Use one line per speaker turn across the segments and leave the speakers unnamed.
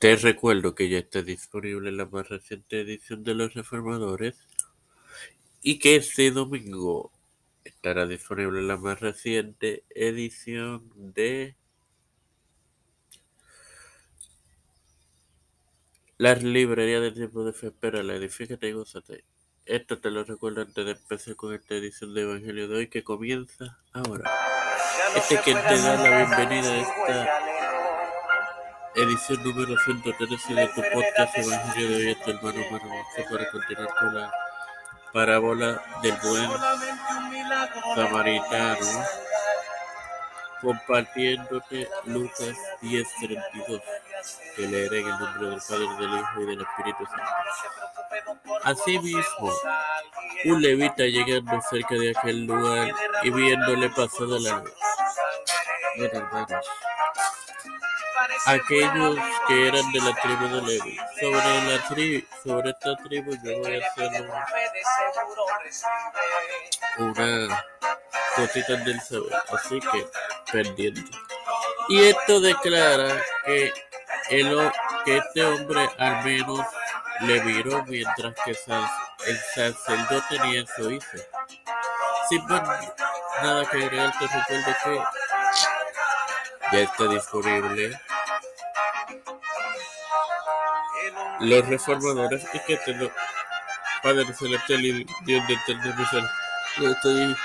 Te recuerdo que ya está disponible la más reciente edición de Los Reformadores y que este domingo estará disponible la más reciente edición de la librería de tiempo de fe. Espera, edifícate y gózate. Esto te lo recuerdo antes de empezar con esta edición de Evangelio de hoy que comienza ahora. Este es quien te da la bienvenida a esta edición número 113 de tu podcast Evangelio de hoy, tu hermano Manu para continuar con la parábola del buen samaritano, compartiéndote Lucas 10:32, que leeré en el nombre del Padre, del Hijo y del Espíritu Santo. Asimismo, un levita llegando cerca de aquel lugar y viéndole pasada la luz. Hermanos, aquellos que eran de la tribu de Levi. Sobre la tribu, sobre esta tribu yo voy a hacer una cosita del saber, así que pendiente. Y esto declara que, el, que este hombre al menos le miró mientras que el sacerdote ni eso hizo. Sin nada que agregar, te recuerdo que ya está disponible los reformadores y que te lo Padre Celestial y Dios de eterna. Yo estoy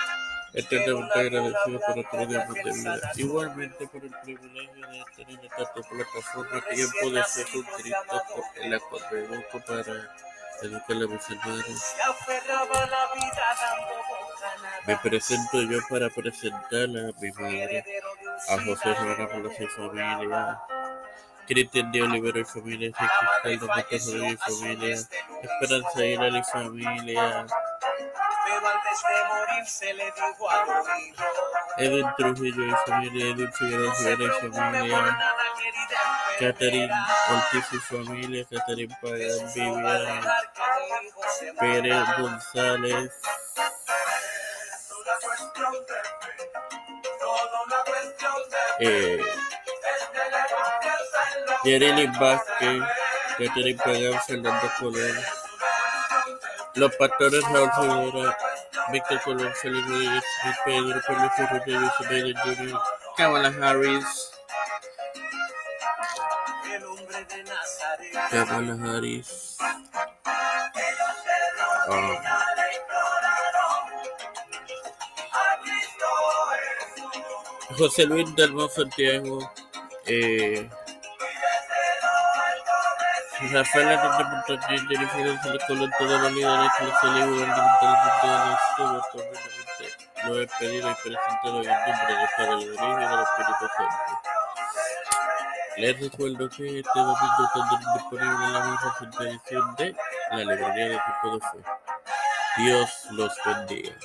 eternamente agradecido por otro día de vida. Igualmente por el privilegio de tener esta plataforma, tiempo de ser un Cristo en cual me educo para educar a mis hermanos. Me presento yo para presentar a mi madre, a José Ramón y familia. Cristian de Olivero y familia, Cristaldo Matos y familia, Esperanza Aguilar y familia, Edwin Trujillo y familia, Edwin Figueroa y familia, Catherine Ortiz y familia, Catherine Pagan, Vivian Pérez González, eh, Yerili Vázquez, Catherine Pagan, Fernando Colón, los pastores Raúl Rivera, Víctor Colón, Félix Rodríguez, Pedro Pérez Rodríguez, Biden Jr., Kamala Harris, Kamala Harris, um, José Luis Dalmón Santiago, eh, Rafael Hernández Montañez, Jennifer González Colón, todos los líderes eclesiales y gubernamentales actualmente lo he pedido y presentado en nombre del Padre, del Hijo y del Espíritu Santo. Les recuerdo que este domingo tendrán disponible la reciente edición de la librería de tipo de fe. Dios los bendiga.